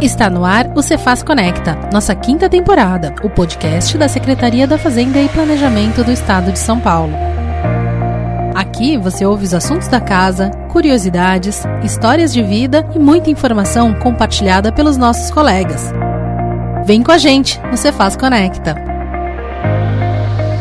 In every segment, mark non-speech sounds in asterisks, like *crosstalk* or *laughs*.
Está no ar o Cefaz Conecta, nossa quinta temporada, o podcast da Secretaria da Fazenda e Planejamento do Estado de São Paulo. Aqui você ouve os assuntos da casa, curiosidades, histórias de vida e muita informação compartilhada pelos nossos colegas. Vem com a gente no Cefaz Conecta.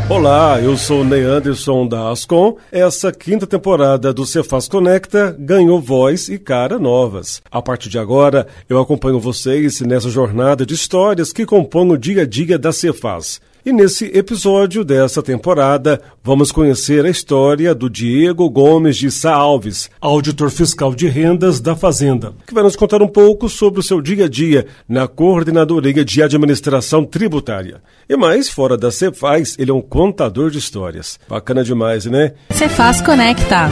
Olá, eu sou Ney Anderson da Ascom. Essa quinta temporada do Cefaz Conecta ganhou voz e cara novas. A partir de agora, eu acompanho vocês nessa jornada de histórias que compõem o dia a dia da Cefaz. E nesse episódio dessa temporada, vamos conhecer a história do Diego Gomes de Sá Alves, auditor fiscal de rendas da Fazenda, que vai nos contar um pouco sobre o seu dia a dia na Coordenadoria de Administração Tributária. E mais, fora da Cefaz, ele é um contador de histórias. Bacana demais, né? Cefaz Conecta.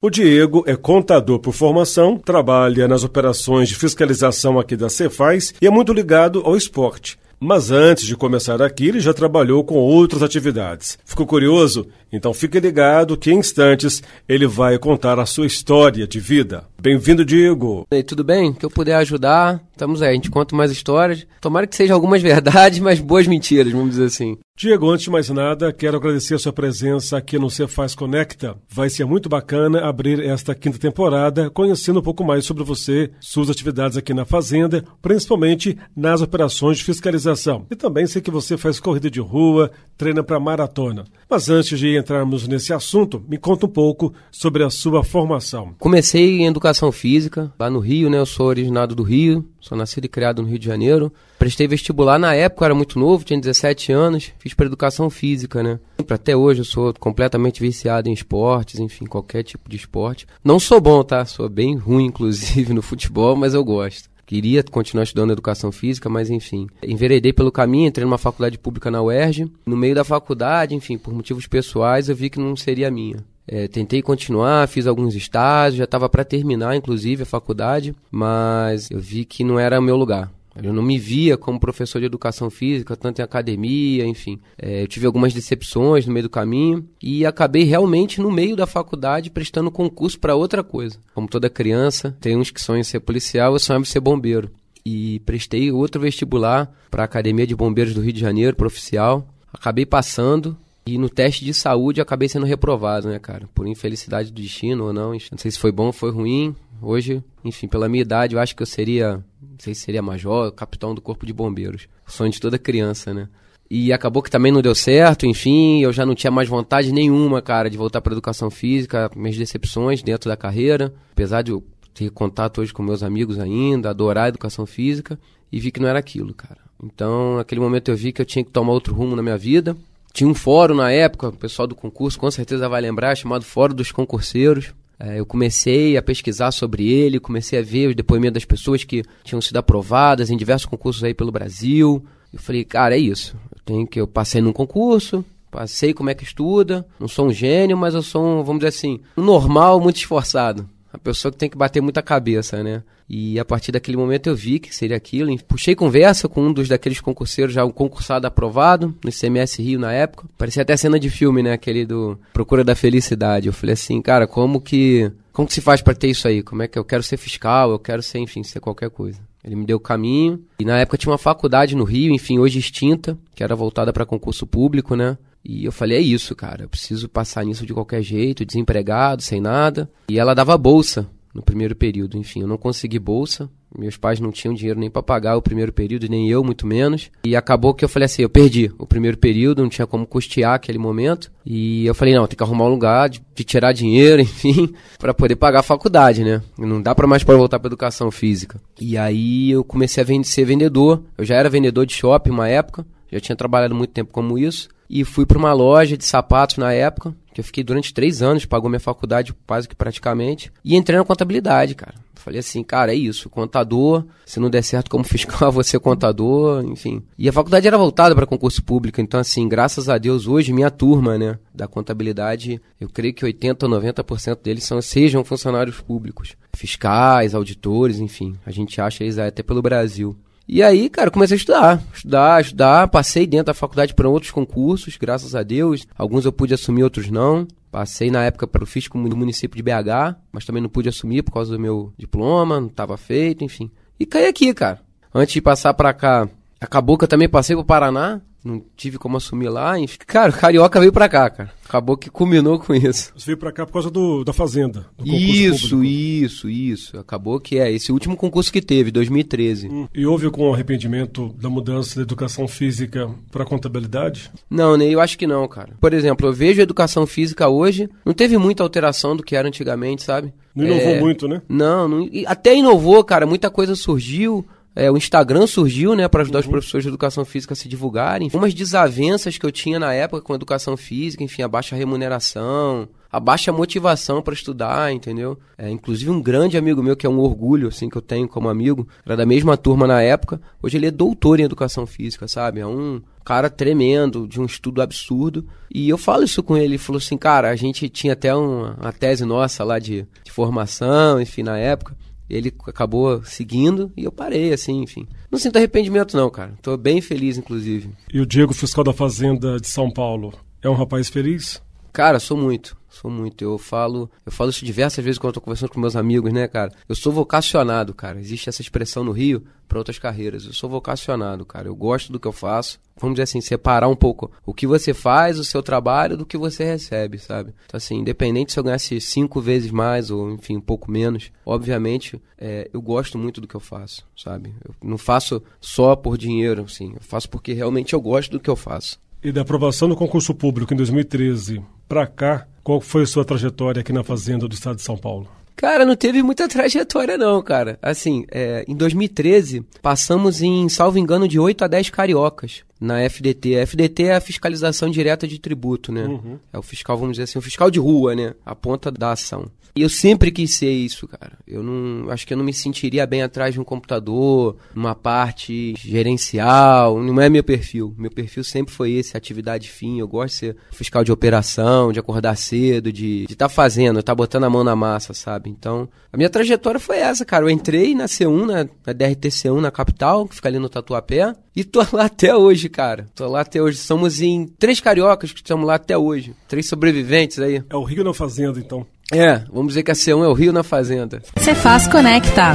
O Diego é contador por formação, trabalha nas operações de fiscalização aqui da Cefaz e é muito ligado ao esporte. Mas antes de começar aqui, ele já trabalhou com outras atividades. Ficou curioso? Então fique ligado que em instantes ele vai contar a sua história de vida. Bem-vindo, Diego. Ei, tudo bem? Que eu puder ajudar, estamos aí. A gente conta mais histórias. Tomara que sejam algumas *laughs* verdades, mas boas mentiras, vamos dizer assim. Diego, antes de mais nada, quero agradecer a sua presença aqui no Cefaz Conecta. Vai ser muito bacana abrir esta quinta temporada conhecendo um pouco mais sobre você, suas atividades aqui na Fazenda, principalmente nas operações de fiscalização. E também sei que você faz corrida de rua, treina para maratona. Mas antes de entrarmos nesse assunto, me conta um pouco sobre a sua formação. Comecei em educação física, lá no Rio, né? Eu sou originado do Rio, sou nascido e criado no Rio de Janeiro. Prestei vestibular na época, eu era muito novo, tinha 17 anos, fiz para educação física, né? Até hoje eu sou completamente viciado em esportes, enfim, qualquer tipo de esporte. Não sou bom, tá? Sou bem ruim, inclusive, no futebol, mas eu gosto. Queria continuar estudando educação física, mas enfim. Enveredei pelo caminho, entrei numa faculdade pública na UERJ. No meio da faculdade, enfim, por motivos pessoais, eu vi que não seria minha. É, tentei continuar, fiz alguns estágios, já estava para terminar, inclusive, a faculdade, mas eu vi que não era o meu lugar. Eu não me via como professor de educação física, tanto em academia, enfim. É, eu tive algumas decepções no meio do caminho e acabei realmente no meio da faculdade prestando concurso para outra coisa. Como toda criança, tem uns que sonham em ser policial, eu sonhava em ser bombeiro. E prestei outro vestibular para a Academia de Bombeiros do Rio de Janeiro, para oficial. Acabei passando, e no teste de saúde acabei sendo reprovado, né, cara? Por infelicidade do destino ou não. Não sei se foi bom ou foi ruim. Hoje, enfim, pela minha idade, eu acho que eu seria, não sei se seria major, capitão do corpo de bombeiros. Sonho de toda criança, né? E acabou que também não deu certo, enfim, eu já não tinha mais vontade nenhuma, cara, de voltar para educação física, minhas decepções dentro da carreira, apesar de eu ter contato hoje com meus amigos ainda, adorar a educação física, e vi que não era aquilo, cara. Então, naquele momento eu vi que eu tinha que tomar outro rumo na minha vida. Tinha um fórum na época, o pessoal do concurso com certeza vai lembrar, chamado Fórum dos Concurseiros. É, eu comecei a pesquisar sobre ele, comecei a ver os depoimentos das pessoas que tinham sido aprovadas em diversos concursos aí pelo Brasil. Eu falei, cara, é isso. Eu tenho que eu passei num concurso, passei como é que estuda. Não sou um gênio, mas eu sou um, vamos dizer assim, um normal muito esforçado. A pessoa que tem que bater muita cabeça, né? E a partir daquele momento eu vi que seria aquilo. Puxei conversa com um dos daqueles concurseiros, já um concursado aprovado, no CMS Rio na época. Parecia até cena de filme, né? Aquele do Procura da Felicidade. Eu falei assim, cara, como que. Como que se faz para ter isso aí? Como é que eu quero ser fiscal, eu quero ser, enfim, ser qualquer coisa. Ele me deu o caminho. E na época tinha uma faculdade no Rio, enfim, hoje extinta, que era voltada para concurso público, né? E eu falei, é isso, cara, eu preciso passar nisso de qualquer jeito, desempregado, sem nada. E ela dava bolsa no primeiro período. Enfim, eu não consegui bolsa. Meus pais não tinham dinheiro nem para pagar o primeiro período, nem eu, muito menos. E acabou que eu falei assim: eu perdi o primeiro período, não tinha como custear aquele momento. E eu falei: não, tem que arrumar um lugar de, de tirar dinheiro, *laughs* enfim, para poder pagar a faculdade, né? Não dá para mais para voltar para educação física. E aí eu comecei a vender, ser vendedor. Eu já era vendedor de shopping uma época, já tinha trabalhado muito tempo como isso. E fui para uma loja de sapatos na época, que eu fiquei durante três anos, pagou minha faculdade quase que praticamente. E entrei na contabilidade, cara. Falei assim, cara, é isso, contador, se não der certo como fiscal, *laughs* você contador, enfim. E a faculdade era voltada para concurso público, então assim, graças a Deus, hoje minha turma, né, da contabilidade, eu creio que 80 ou 90% deles são, sejam funcionários públicos, fiscais, auditores, enfim. A gente acha eles até pelo Brasil. E aí, cara, comecei a estudar, estudar, estudar. Passei dentro da faculdade para outros concursos, graças a Deus. Alguns eu pude assumir, outros não. Passei na época para o físico do município de BH, mas também não pude assumir por causa do meu diploma, não estava feito, enfim. e caí aqui, cara. Antes de passar pra cá, acabou que eu também passei pro Paraná, não tive como assumir lá. Enfim. Cara, o Carioca veio pra cá, cara. Acabou que culminou com isso. Você veio pra cá por causa do, da Fazenda. Do isso, público. isso, isso. Acabou que é esse último concurso que teve, 2013. Hum. E houve com arrependimento da mudança da educação física para contabilidade? Não, nem eu acho que não, cara. Por exemplo, eu vejo a educação física hoje, não teve muita alteração do que era antigamente, sabe? Não inovou é... muito, né? Não, não, até inovou, cara. Muita coisa surgiu. É, o Instagram surgiu, né, para ajudar uhum. os professores de educação física a se divulgarem. Umas desavenças que eu tinha na época com a educação física, enfim, a baixa remuneração, a baixa motivação para estudar, entendeu? É, inclusive um grande amigo meu que é um orgulho assim que eu tenho como amigo, era da mesma turma na época. Hoje ele é doutor em educação física, sabe? É um cara tremendo, de um estudo absurdo. E eu falo isso com ele, ele falou assim, cara, a gente tinha até uma, uma tese nossa lá de, de formação, enfim, na época. Ele acabou seguindo e eu parei, assim, enfim. Não sinto arrependimento, não, cara. Tô bem feliz, inclusive. E o Diego, fiscal da Fazenda de São Paulo, é um rapaz feliz? Cara, sou muito. Sou muito. Eu falo, eu falo isso diversas vezes quando tô conversando com meus amigos, né, cara? Eu sou vocacionado, cara. Existe essa expressão no Rio para outras carreiras. Eu sou vocacionado, cara. Eu gosto do que eu faço. Vamos dizer assim, separar um pouco o que você faz, o seu trabalho, do que você recebe, sabe? Então, assim, independente se eu ganhasse cinco vezes mais ou, enfim, um pouco menos, obviamente, é, eu gosto muito do que eu faço, sabe? Eu não faço só por dinheiro, assim. Eu faço porque realmente eu gosto do que eu faço. E da aprovação do concurso público em 2013 para cá, qual foi a sua trajetória aqui na Fazenda do Estado de São Paulo? Cara, não teve muita *laughs* trajetória não, cara. Assim, é, em 2013, passamos em, salvo engano, de 8 a 10 cariocas na FDT. A FDT é a fiscalização direta de tributo, né? Uhum. É o fiscal, vamos dizer assim, o fiscal de rua, né? A ponta da ação. E eu sempre quis ser isso, cara. Eu não acho que eu não me sentiria bem atrás de um computador, numa parte gerencial, não é meu perfil. Meu perfil sempre foi esse, atividade fim. Eu gosto de ser fiscal de operação, de acordar cedo, de estar tá fazendo, estar tá botando a mão na massa, sabe? Então, a minha trajetória foi essa, cara. Eu entrei na C1, na, na DRT-C1 na capital, que fica ali no Tatuapé, e tô lá até hoje, cara. Tô lá até hoje. Somos em três cariocas que estamos lá até hoje. Três sobreviventes aí. É o Rio na Fazenda, então. É, vamos dizer que a C1 é o Rio na Fazenda. Cefaz Conecta.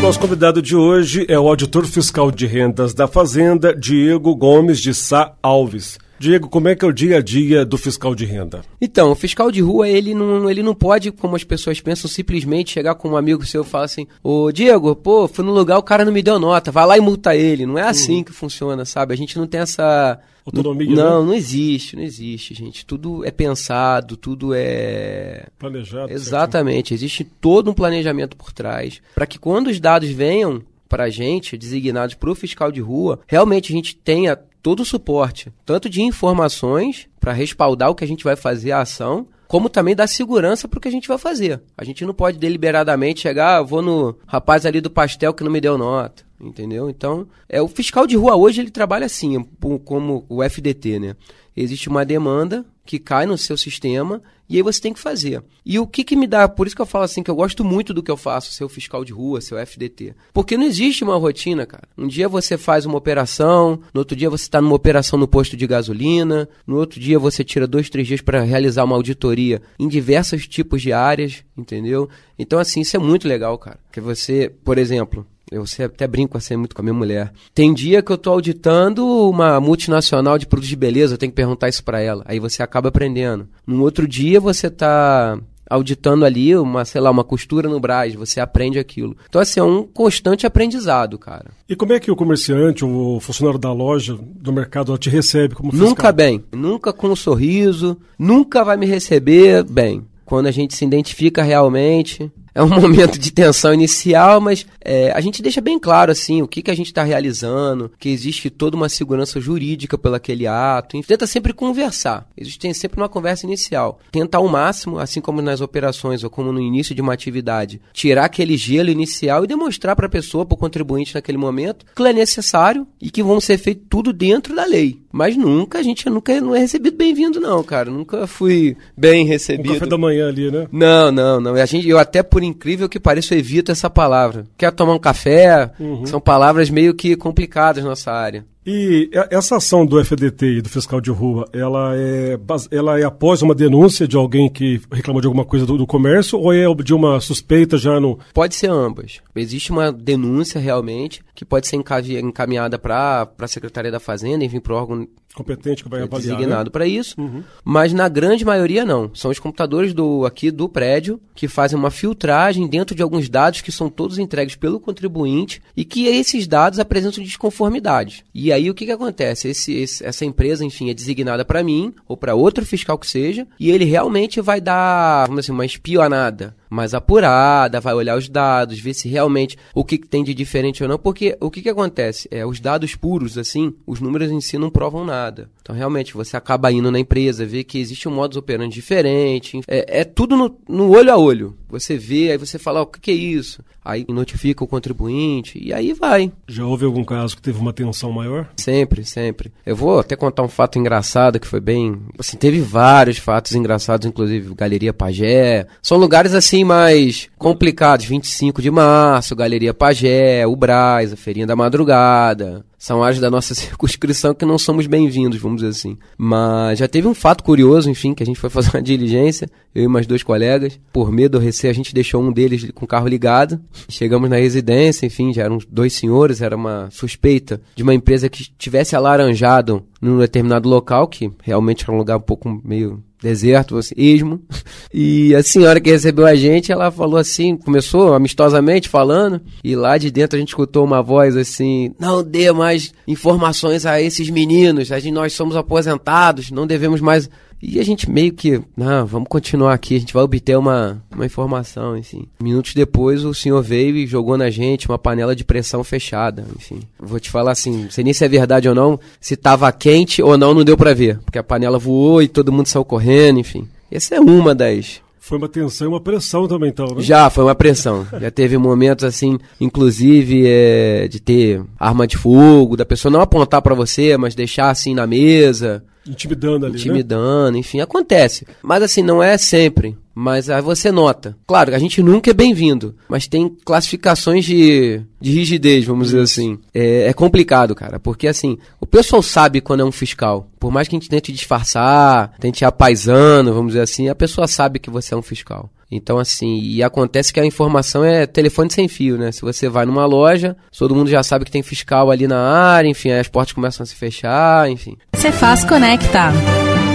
Nosso convidado de hoje é o auditor fiscal de rendas da Fazenda, Diego Gomes de Sá Alves. Diego, como é que é o dia a dia do fiscal de renda? Então, o fiscal de rua, ele não, ele não pode, como as pessoas pensam, simplesmente chegar com um amigo seu e falar assim: Ô Diego, pô, fui no lugar, o cara não me deu nota, vai lá e multa ele. Não é assim uhum. que funciona, sabe? A gente não tem essa. Autonomia? Não, né? não existe, não existe, gente. Tudo é pensado, tudo é. Planejado. Exatamente. Certo? Existe todo um planejamento por trás. Para que quando os dados venham para a gente, designados para o fiscal de rua, realmente a gente tenha todo o suporte, tanto de informações para respaldar o que a gente vai fazer a ação, como também dar segurança para o que a gente vai fazer. A gente não pode deliberadamente chegar, ah, vou no rapaz ali do pastel que não me deu nota, entendeu? Então, é o fiscal de rua hoje ele trabalha assim, como o FDT, né? Existe uma demanda que cai no seu sistema e aí você tem que fazer. E o que, que me dá, por isso que eu falo assim, que eu gosto muito do que eu faço, ser o fiscal de rua, ser o FDT. Porque não existe uma rotina, cara. Um dia você faz uma operação, no outro dia você está numa operação no posto de gasolina, no outro dia você tira dois, três dias para realizar uma auditoria em diversos tipos de áreas, entendeu? Então, assim, isso é muito legal, cara. Que você, por exemplo, eu até brinco assim muito com a minha mulher. Tem dia que eu tô auditando uma multinacional de produtos de beleza, eu tenho que perguntar isso para ela. Aí você acaba aprendendo. No outro dia você tá auditando ali uma, sei lá, uma costura no Brás, você aprende aquilo. Então, assim, é um constante aprendizado, cara. E como é que o comerciante, o funcionário da loja, do mercado, te recebe como fiscal? Nunca bem, nunca com um sorriso, nunca vai me receber bem. Quando a gente se identifica realmente, é um *laughs* momento de tensão inicial, mas é, a gente deixa bem claro assim o que, que a gente está realizando, que existe toda uma segurança jurídica pelo aquele ato. Tenta sempre conversar. Existe sempre uma conversa inicial. Tentar ao máximo, assim como nas operações ou como no início de uma atividade, tirar aquele gelo inicial e demonstrar para a pessoa, para o contribuinte naquele momento, que é necessário e que vão ser feito tudo dentro da lei. Mas nunca, a gente nunca não é recebido bem-vindo, não, cara. Nunca fui bem recebido. Café da manhã ali, né? Não, não, não. A gente, eu até, por incrível que pareça, evito essa palavra. Quer tomar um café? Uhum. São palavras meio que complicadas na nossa área. E essa ação do FDT e do fiscal de rua, ela é, ela é após uma denúncia de alguém que reclamou de alguma coisa do, do comércio ou é de uma suspeita já no. Pode ser ambas. Existe uma denúncia realmente que pode ser encaminhada para a Secretaria da Fazenda, enfim, para o órgão competente que vai é avaliar, designado né? para isso, uhum. mas na grande maioria não. São os computadores do aqui do prédio que fazem uma filtragem dentro de alguns dados que são todos entregues pelo contribuinte e que esses dados apresentam desconformidade. E aí o que, que acontece? Esse, esse essa empresa, enfim, é designada para mim ou para outro fiscal que seja e ele realmente vai dar, vamos dizer, uma espionada mais apurada, vai olhar os dados, ver se realmente o que, tem de diferente ou não, porque o que, que acontece? É, os dados puros, assim, os números em si não provam nada. Então, realmente, você acaba indo na empresa, vê que existe um modus operandi diferente, é, é tudo no, no, olho a olho. Você vê, aí você fala, oh, o que, que é isso? Aí notifica o contribuinte, e aí vai. Já houve algum caso que teve uma tensão maior? Sempre, sempre. Eu vou até contar um fato engraçado que foi bem. Assim, teve vários fatos engraçados, inclusive Galeria Pagé. São lugares assim mais complicados. 25 de março, Galeria Pagé, o Braz, a Feirinha da Madrugada. São áreas da nossa *laughs* circunscrição que não somos bem-vindos, vamos dizer assim. Mas já teve um fato curioso, enfim, que a gente foi fazer uma *laughs* diligência, eu e mais dois colegas. Por medo ou receio, a gente deixou um deles com o carro ligado. Chegamos na residência, enfim, já eram dois senhores, era uma suspeita de uma empresa que tivesse alaranjado num determinado local, que realmente era um lugar um pouco meio deserto, ismo. *laughs* E a senhora que recebeu a gente, ela falou assim, começou amistosamente falando, e lá de dentro a gente escutou uma voz assim: não dê mais informações a esses meninos, a gente, nós somos aposentados, não devemos mais e a gente meio que, não, vamos continuar aqui, a gente vai obter uma, uma informação, enfim. Minutos depois o senhor veio e jogou na gente uma panela de pressão fechada, enfim. Vou te falar assim, não sei nem se é verdade ou não, se tava quente ou não, não deu para ver, porque a panela voou e todo mundo saiu correndo, enfim. Essa é uma das foi uma tensão e uma pressão também, então, né? Já, foi uma pressão. Já teve momentos, assim, inclusive, é, de ter arma de fogo, da pessoa não apontar para você, mas deixar, assim, na mesa. Intimidando ali, né? Intimidando, né? enfim, acontece. Mas assim, não é sempre. Mas aí você nota. Claro, a gente nunca é bem-vindo, mas tem classificações de, de rigidez, vamos Isso. dizer assim. É, é, complicado, cara, porque assim, o pessoal sabe quando é um fiscal. Por mais que a gente tente disfarçar, tente apaisando, vamos dizer assim, a pessoa sabe que você é um fiscal. Então, assim, e acontece que a informação é telefone sem fio, né? Se você vai numa loja, todo mundo já sabe que tem fiscal ali na área, enfim, aí as portas começam a se fechar, enfim. Você faz conectar.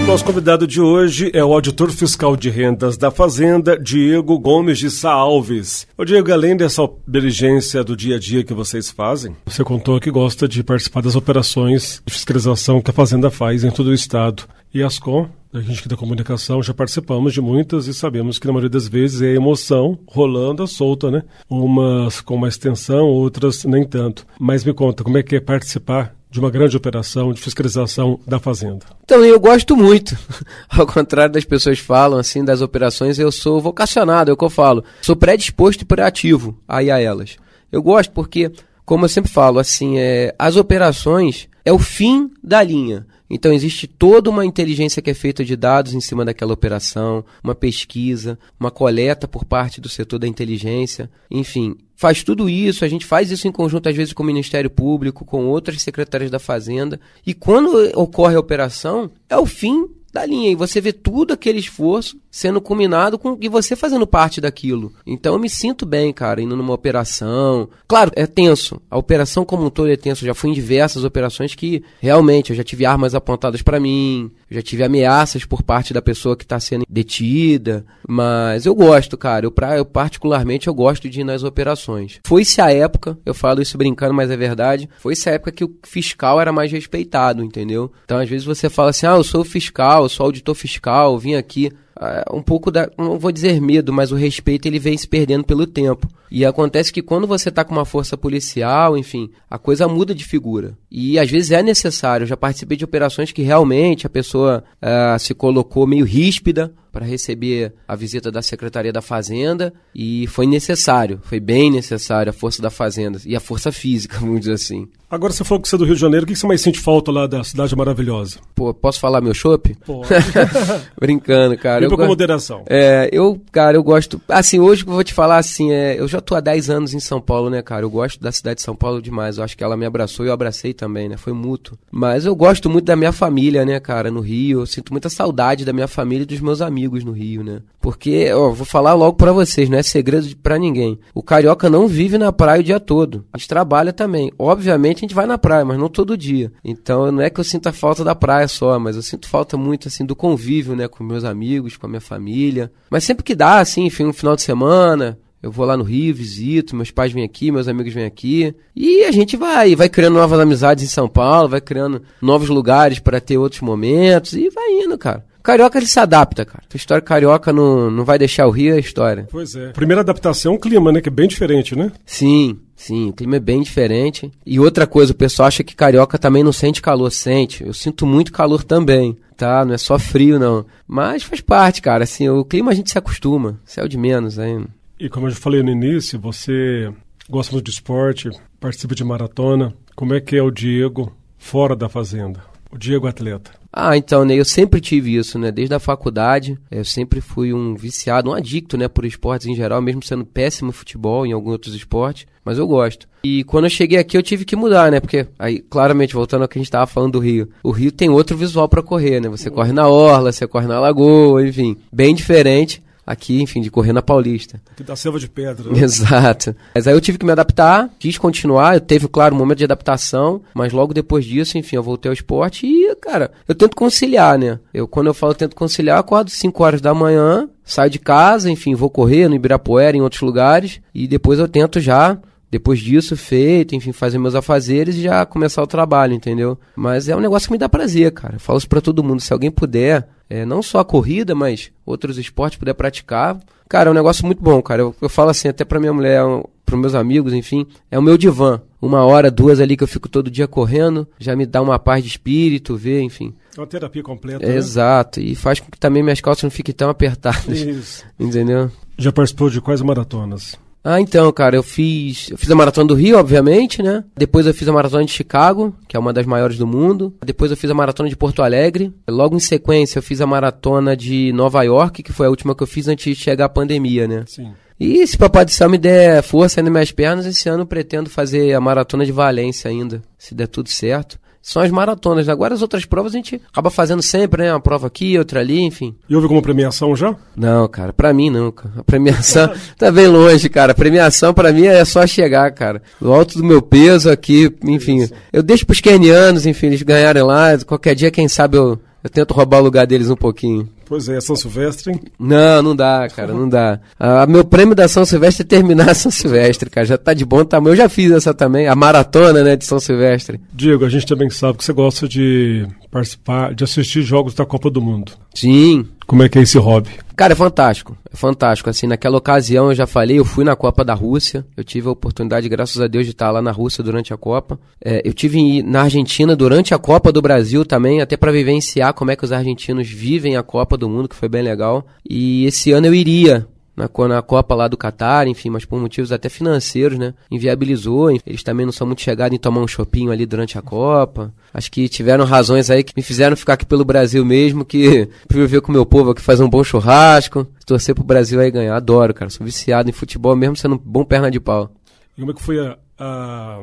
Nosso convidado de hoje é o auditor fiscal de rendas da Fazenda, Diego Gomes de Saalves. O Diego, além dessa diligência do dia a dia que vocês fazem, você contou que gosta de participar das operações de fiscalização que a Fazenda faz em todo o estado. E Ascom, a gente que da comunicação já participamos de muitas e sabemos que na maioria das vezes é emoção rolando a solta, né? Umas com mais tensão, outras nem tanto. Mas me conta, como é que é participar de uma grande operação de fiscalização da fazenda? Então, eu gosto muito. *laughs* Ao contrário das pessoas falam assim das operações, eu sou vocacionado, é o que eu falo. Sou predisposto e proativo aí a elas. Eu gosto porque, como eu sempre falo, assim, é, as operações é o fim da linha. Então existe toda uma inteligência que é feita de dados em cima daquela operação, uma pesquisa, uma coleta por parte do setor da inteligência, enfim, faz tudo isso, a gente faz isso em conjunto às vezes com o Ministério Público, com outras secretarias da Fazenda, e quando ocorre a operação, é o fim da linha. E você vê tudo aquele esforço sendo culminado com e você fazendo parte daquilo. Então eu me sinto bem, cara, indo numa operação. Claro, é tenso. A operação como um todo é tenso. Eu já fui em diversas operações que realmente eu já tive armas apontadas para mim, já tive ameaças por parte da pessoa que está sendo detida. Mas eu gosto, cara. Eu, pra, eu particularmente eu gosto de ir nas operações. Foi-se a época, eu falo isso brincando, mas é verdade. Foi-se a época que o fiscal era mais respeitado, entendeu? Então às vezes você fala assim: ah, eu sou fiscal, eu sou auditor fiscal, vim aqui. Uh, um pouco da, não vou dizer medo, mas o respeito ele vem se perdendo pelo tempo. E acontece que quando você está com uma força policial, enfim, a coisa muda de figura. E às vezes é necessário. Eu já participei de operações que realmente a pessoa uh, se colocou meio ríspida para receber a visita da Secretaria da Fazenda e foi necessário, foi bem necessário a força da Fazenda e a força física, *laughs* vamos dizer assim. Agora você falou que você é do Rio de Janeiro, o que você mais sente falta lá da cidade maravilhosa? Pô, posso falar meu chopp? Pode. *laughs* Brincando, cara. Eu com moderação. É, eu, cara, eu gosto. Assim, hoje eu vou te falar assim, é, eu já tô há 10 anos em São Paulo, né, cara? Eu gosto da cidade de São Paulo demais. Eu acho que ela me abraçou e eu abracei também, né? Foi mútuo. Mas eu gosto muito da minha família, né, cara, no Rio. Eu sinto muita saudade da minha família e dos meus amigos no Rio, né? Porque, ó, vou falar logo para vocês, não é segredo para ninguém. O carioca não vive na praia o dia todo. A gente trabalha também. Obviamente a gente vai na praia, mas não todo dia. Então não é que eu sinta falta da praia só, mas eu sinto falta muito, assim, do convívio, né, com meus amigos, com a minha família. Mas sempre que dá, assim, enfim, um final de semana, eu vou lá no Rio, visito, meus pais vêm aqui, meus amigos vêm aqui. E a gente vai, vai criando novas amizades em São Paulo, vai criando novos lugares para ter outros momentos e vai indo, cara. O carioca ele se adapta, cara. A história carioca não, não vai deixar o Rio é a história. Pois é. Primeira adaptação é um clima, né? Que é bem diferente, né? Sim, sim. O clima é bem diferente. E outra coisa, o pessoal acha que carioca também não sente calor. Sente. Eu sinto muito calor também, tá? Não é só frio, não. Mas faz parte, cara. Assim, o clima a gente se acostuma. Céu de menos ainda. E como eu já falei no início, você gosta muito de esporte, participa de maratona. Como é que é o Diego fora da fazenda? O Diego atleta. Ah, então, né, eu sempre tive isso, né, desde a faculdade, eu sempre fui um viciado, um adicto, né, por esportes em geral, mesmo sendo péssimo futebol em alguns outros esportes, mas eu gosto. E quando eu cheguei aqui eu tive que mudar, né, porque aí, claramente, voltando ao que a gente estava falando do Rio, o Rio tem outro visual para correr, né, você corre na orla, você corre na lagoa, enfim, bem diferente aqui, enfim, de correr na Paulista. Aqui da selva de pedra. Né? *laughs* Exato. Mas aí eu tive que me adaptar, quis continuar, eu teve, claro, um momento de adaptação, mas logo depois disso, enfim, eu voltei ao esporte e, cara, eu tento conciliar, né? Eu, quando eu falo tento conciliar, eu acordo 5 horas da manhã, saio de casa, enfim, vou correr no Ibirapuera, em outros lugares, e depois eu tento já depois disso, feito, enfim, fazer meus afazeres e já começar o trabalho, entendeu? Mas é um negócio que me dá prazer, cara. Eu falo isso pra todo mundo. Se alguém puder, é, não só a corrida, mas outros esportes puder praticar, cara, é um negócio muito bom, cara. Eu, eu falo assim, até pra minha mulher, pros meus amigos, enfim, é o meu divã. Uma hora, duas ali que eu fico todo dia correndo, já me dá uma paz de espírito, ver, enfim. É uma terapia completa. É, né? Exato. E faz com que também minhas calças não fiquem tão apertadas. Isso. *laughs* Entendeu? Já participou de quais maratonas? Ah, então, cara, eu fiz. Eu fiz a maratona do Rio, obviamente, né? Depois eu fiz a maratona de Chicago, que é uma das maiores do mundo. Depois eu fiz a maratona de Porto Alegre. Logo em sequência, eu fiz a maratona de Nova York, que foi a última que eu fiz antes de chegar a pandemia, né? Sim. E se Papai do Céu me der força nas minhas pernas, esse ano eu pretendo fazer a maratona de Valência ainda, se der tudo certo são as maratonas. Agora as outras provas a gente acaba fazendo sempre, né? Uma prova aqui, outra ali, enfim. E houve alguma premiação já? Não, cara, pra mim não, cara. A premiação *laughs* tá bem longe, cara. A premiação pra mim é só chegar, cara. Do alto do meu peso aqui, enfim. Isso. Eu deixo pros kenianos, enfim, eles ganharem lá. Qualquer dia, quem sabe eu, eu tento roubar o lugar deles um pouquinho. Pois é, São Silvestre, hein? Não, não dá, cara, não dá. Ah, meu prêmio da São Silvestre é terminar *laughs* São Silvestre, cara. Já tá de bom tamanho. Eu já fiz essa também, a maratona, né, de São Silvestre. Diego, a gente também sabe que você gosta de participar, de assistir jogos da Copa do Mundo. Sim. Como é que é esse hobby? Cara, é fantástico. É fantástico. Assim, naquela ocasião eu já falei, eu fui na Copa da Rússia. Eu tive a oportunidade, graças a Deus, de estar lá na Rússia durante a Copa. É, eu tive na Argentina durante a Copa do Brasil também, até para vivenciar como é que os argentinos vivem a Copa do Mundo, que foi bem legal. E esse ano eu iria na, na Copa lá do Catar, enfim, mas por motivos até financeiros, né? Inviabilizou. Eles também não são muito chegados em tomar um chopinho ali durante a Copa. Acho que tiveram razões aí que me fizeram ficar aqui pelo Brasil mesmo, que *laughs* viver com o meu povo aqui fazer um bom churrasco, torcer pro Brasil aí ganhar. Adoro, cara. Sou viciado em futebol mesmo sendo um bom perna de pau. E como é que foi a, a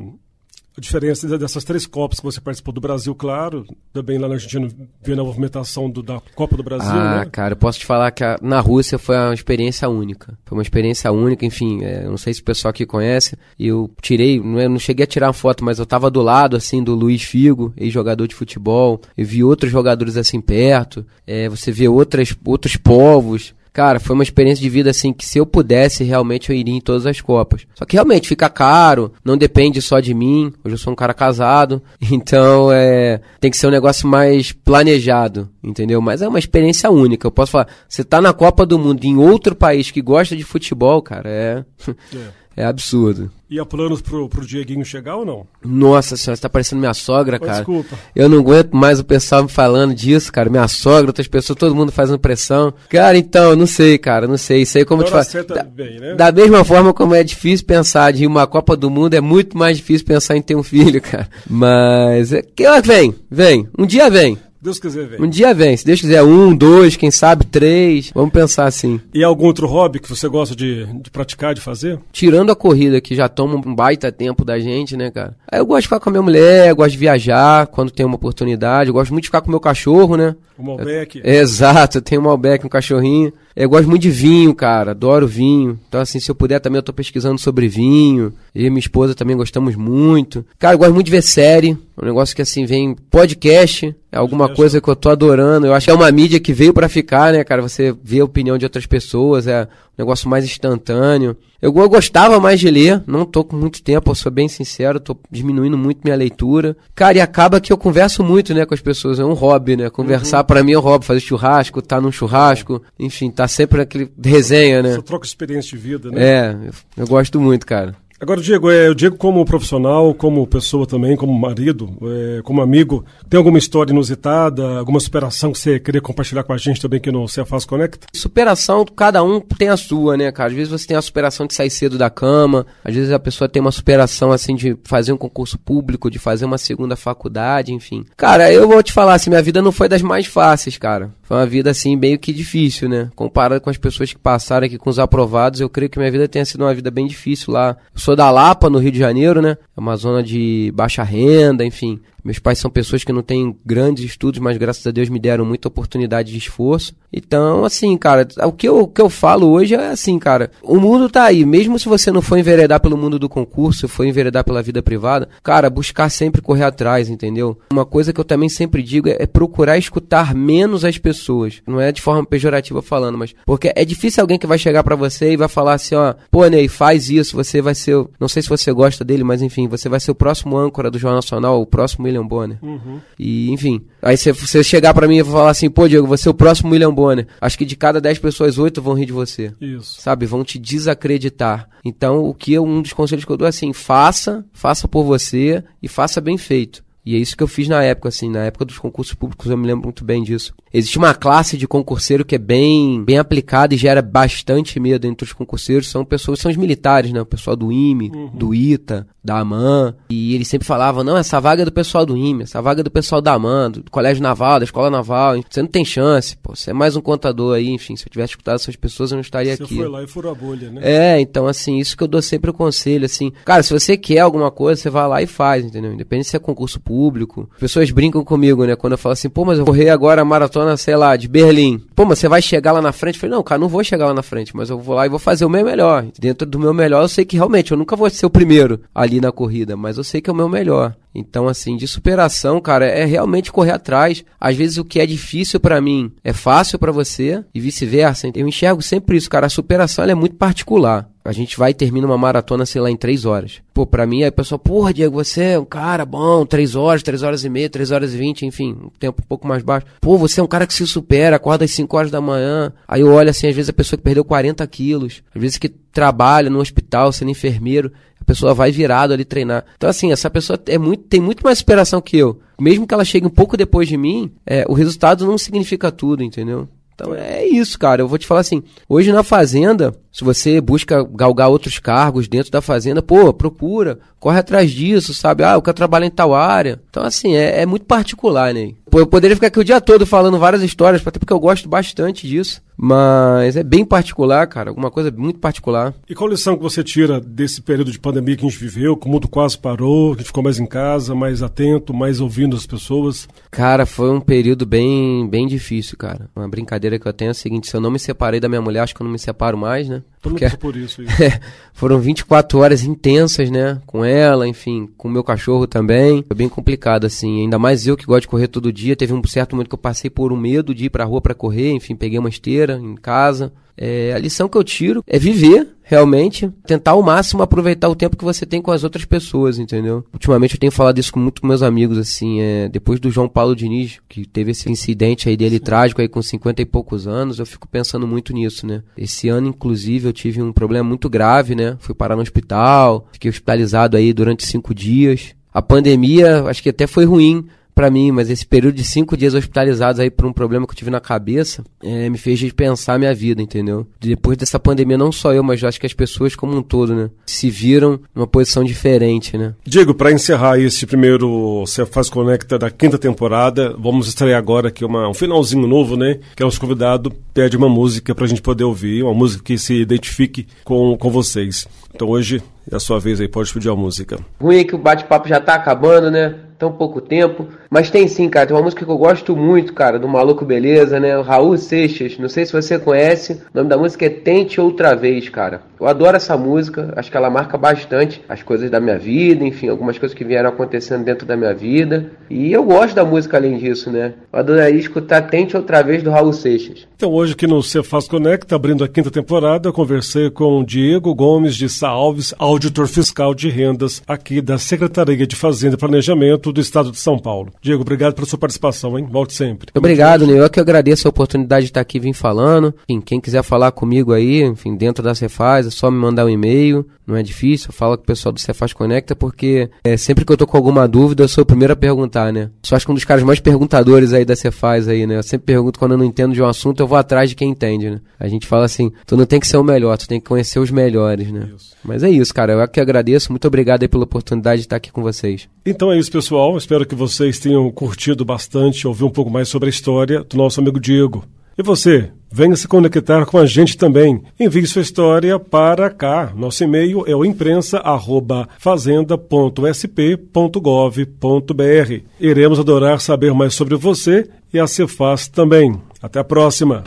a diferença dessas três Copas que você participou do Brasil, claro, também lá na Argentina, vendo a movimentação do, da Copa do Brasil, ah, né? cara, eu posso te falar que a, na Rússia foi uma experiência única. Foi uma experiência única, enfim, é, não sei se o pessoal aqui conhece, eu tirei, não, eu não cheguei a tirar uma foto, mas eu tava do lado, assim, do Luiz Figo, ex-jogador de futebol, eu vi outros jogadores assim perto, é, você vê outras, outros povos, Cara, foi uma experiência de vida assim que se eu pudesse, realmente eu iria em todas as Copas. Só que realmente fica caro, não depende só de mim. Hoje eu sou um cara casado, *laughs* então é, tem que ser um negócio mais planejado, entendeu? Mas é uma experiência única. Eu posso falar, você tá na Copa do Mundo em outro país que gosta de futebol, cara, é. é. *laughs* É absurdo. E há planos pro, pro Dieguinho chegar ou não? Nossa senhora, você tá parecendo minha sogra, cara. Desculpa. Eu não aguento mais o pessoal me falando disso, cara. Minha sogra, outras pessoas, todo mundo fazendo pressão. Cara, então, não sei, cara, não sei. Isso aí como eu te falo. Da, bem, né? da mesma forma como é difícil pensar de uma Copa do Mundo, é muito mais difícil pensar em ter um filho, *laughs* cara. Mas, é, que vem, vem. Um dia vem. Deus quiser, vem. Um dia vem, se Deus quiser, um, dois, quem sabe três. Vamos pensar assim. E algum outro hobby que você gosta de, de praticar, de fazer? Tirando a corrida, que já toma um baita tempo da gente, né, cara? Aí eu gosto de ficar com a minha mulher, gosto de viajar quando tem uma oportunidade, eu gosto muito de ficar com o meu cachorro, né? O Malbec? Eu, exato, eu tenho um Malbec, um cachorrinho. Eu gosto muito de vinho, cara, adoro vinho. Então, assim, se eu puder também, eu tô pesquisando sobre vinho. Eu e minha esposa também gostamos muito. Cara, eu gosto muito de ver série. Um negócio que, assim, vem podcast. É alguma coisa que eu tô adorando. Eu acho que é uma mídia que veio para ficar, né, cara? Você vê a opinião de outras pessoas, é um negócio mais instantâneo. Eu, eu gostava mais de ler, não tô com muito tempo, eu sou bem sincero, tô diminuindo muito minha leitura. Cara, e acaba que eu converso muito, né, com as pessoas. É um hobby, né? Conversar uhum. para mim é um hobby, fazer churrasco, tá num churrasco, enfim, tá sempre naquele resenha, né? Você troca experiência de vida, né? É, eu, eu gosto muito, cara. Agora, Diego, é, eu digo como profissional, como pessoa também, como marido, é, como amigo, tem alguma história inusitada, alguma superação que você queria compartilhar com a gente também que no Cefaz Conecta? Superação, cada um tem a sua, né, cara? Às vezes você tem a superação de sair cedo da cama, às vezes a pessoa tem uma superação, assim, de fazer um concurso público, de fazer uma segunda faculdade, enfim. Cara, eu vou te falar, assim, minha vida não foi das mais fáceis, cara. Foi uma vida, assim, meio que difícil, né? Comparado com as pessoas que passaram aqui com os aprovados, eu creio que minha vida tenha sido uma vida bem difícil lá. Sou da Lapa, no Rio de Janeiro, né? É uma zona de baixa renda, enfim. Meus pais são pessoas que não têm grandes estudos, mas graças a Deus me deram muita oportunidade de esforço. Então, assim, cara, o que eu, o que eu falo hoje é assim, cara, o mundo tá aí. Mesmo se você não for enveredar pelo mundo do concurso, for enveredar pela vida privada, cara, buscar sempre correr atrás, entendeu? Uma coisa que eu também sempre digo é, é procurar escutar menos as pessoas. Não é de forma pejorativa falando, mas porque é difícil alguém que vai chegar para você e vai falar assim, ó, pô, Ney, faz isso, você vai ser, não sei se você gosta dele, mas enfim, você vai ser o próximo âncora do Jornal Nacional, o próximo William Bonner. Uhum. E, enfim, aí você chegar para mim e falar assim, pô, Diego, você é o próximo William Bonner. Acho que de cada 10 pessoas, 8 vão rir de você. Isso. Sabe? Vão te desacreditar. Então, o que eu, um dos conselhos que eu dou é assim, faça, faça por você e faça bem feito. E é isso que eu fiz na época, assim, na época dos concursos públicos, eu me lembro muito bem disso. Existe uma classe de concurseiro que é bem, bem aplicada e gera bastante medo entre os concurseiros. São pessoas, são os militares, né? O pessoal do IME, uhum. do ITA, da AMAN. E eles sempre falavam, não, essa vaga é do pessoal do IME, essa vaga é do pessoal da AMAN, do Colégio Naval, da Escola Naval. Você não tem chance, pô. Você é mais um contador aí, enfim. Se eu tivesse escutado essas pessoas, eu não estaria você aqui. Você foi lá e furou a bolha, né? É, então, assim, isso que eu dou sempre o conselho, assim. Cara, se você quer alguma coisa, você vai lá e faz, entendeu? Independente se é concurso público. Pessoas pessoas brincam comigo, né? Quando eu falo assim, pô, mas eu vou correr agora a maratona, sei lá, de Berlim. Pô, mas você vai chegar lá na frente? Eu falei, não, cara, não vou chegar lá na frente, mas eu vou lá e vou fazer o meu melhor. Dentro do meu melhor, eu sei que realmente eu nunca vou ser o primeiro ali na corrida, mas eu sei que é o meu melhor. Então, assim, de superação, cara, é realmente correr atrás. Às vezes o que é difícil para mim é fácil para você e vice-versa. Eu enxergo sempre isso, cara. A superação é muito particular. A gente vai e termina uma maratona, sei lá, em três horas. Pô, pra mim, aí o pessoal, porra, Diego, você é um cara bom, três horas, três horas e meia, três horas e vinte, enfim, um tempo um pouco mais baixo. Pô, você é um cara que se supera, acorda às cinco horas da manhã. Aí eu olho assim, às vezes a pessoa que perdeu 40 quilos, às vezes que trabalha no hospital, sendo enfermeiro, a pessoa vai virado ali treinar. Então, assim, essa pessoa é muito, tem muito mais superação que eu. Mesmo que ela chegue um pouco depois de mim, é, o resultado não significa tudo, entendeu? Então é isso, cara. Eu vou te falar assim: hoje na Fazenda, se você busca galgar outros cargos dentro da Fazenda, pô, procura, corre atrás disso, sabe? Ah, eu quero trabalhar em tal área. Então, assim, é, é muito particular, né? Pô, eu poderia ficar aqui o dia todo falando várias histórias, até porque eu gosto bastante disso. Mas é bem particular, cara, alguma coisa muito particular. E qual lição que você tira desse período de pandemia que a gente viveu, que o mundo quase parou, que a gente ficou mais em casa, mais atento, mais ouvindo as pessoas? Cara, foi um período bem, bem difícil, cara. Uma brincadeira que eu tenho é a seguinte, se eu não me separei da minha mulher, acho que eu não me separo mais, né? Porque, por isso, isso. É, *laughs* foram 24 horas intensas, né? Com ela, enfim, com o meu cachorro também. Foi bem complicado, assim. Ainda mais eu que gosto de correr todo dia. Teve um certo momento que eu passei por um medo de ir pra rua para correr, enfim, peguei uma esteira em casa. É, a lição que eu tiro é viver realmente, tentar ao máximo aproveitar o tempo que você tem com as outras pessoas, entendeu? Ultimamente eu tenho falado isso com muitos meus amigos, assim, é, depois do João Paulo Diniz, que teve esse incidente aí dele Sim. trágico aí com 50 e poucos anos, eu fico pensando muito nisso, né? Esse ano, inclusive, eu tive um problema muito grave, né? Fui parar no hospital, fiquei hospitalizado aí durante cinco dias. A pandemia, acho que até foi ruim para mim, mas esse período de cinco dias hospitalizados aí por um problema que eu tive na cabeça é, me fez repensar a minha vida, entendeu? Depois dessa pandemia, não só eu, mas eu acho que as pessoas como um todo, né? Se viram numa posição diferente, né? Diego, para encerrar esse primeiro Você Faz Conecta da quinta temporada, vamos estrear agora aqui uma, um finalzinho novo, né? Que é o nosso convidado pede uma música pra gente poder ouvir, uma música que se identifique com, com vocês. Então hoje é a sua vez aí, pode pedir a música. Ruim é que o bate-papo já tá acabando, né? Tão pouco tempo. Mas tem sim, cara. Tem uma música que eu gosto muito, cara, do Maluco Beleza, né? O Raul Seixas. Não sei se você conhece. O nome da música é Tente Outra Vez, cara. Eu adoro essa música. Acho que ela marca bastante as coisas da minha vida, enfim, algumas coisas que vieram acontecendo dentro da minha vida. E eu gosto da música além disso, né? Eu adoraria escutar Tente Outra Vez do Raul Seixas. Então, hoje aqui no Cefaz Connect, abrindo a quinta temporada, eu conversei com o Diego Gomes de Salves, auditor fiscal de rendas aqui da Secretaria de Fazenda e Planejamento do Estado de São Paulo. Diego, obrigado pela sua participação, hein? Volte sempre. Obrigado, Ney. Eu que agradeço a oportunidade de estar aqui vim falando. Enfim, quem quiser falar comigo aí, enfim, dentro da Cefaz, é só me mandar um e-mail. Não é difícil, fala com o pessoal do Cefaz Conecta, porque é, sempre que eu tô com alguma dúvida, eu sou o primeiro a perguntar, né? Só acho que um dos caras mais perguntadores aí da Cefaz aí, né? Eu sempre pergunto quando eu não entendo de um assunto, eu vou atrás de quem entende, né? A gente fala assim, tu não tem que ser o melhor, tu tem que conhecer os melhores, né? Isso. Mas é isso, cara. Eu que agradeço. Muito obrigado aí pela oportunidade de estar aqui com vocês. Então é isso, pessoal. Espero que vocês tenham curtido bastante, ouvir um pouco mais sobre a história do nosso amigo Diego. E você, venha se conectar com a gente também. Envie sua história para cá. Nosso e-mail é o imprensa@fazenda.sp.gov.br. Iremos adorar saber mais sobre você e a Cefaz também. Até a próxima.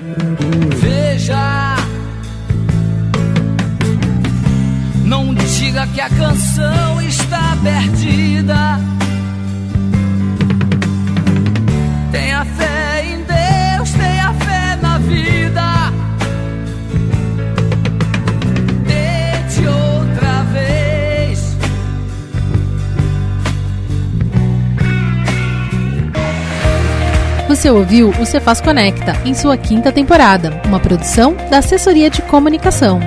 Veja, não diga que a canção está perdida Você ouviu o Cefaz Conecta em sua quinta temporada, uma produção da Assessoria de Comunicação.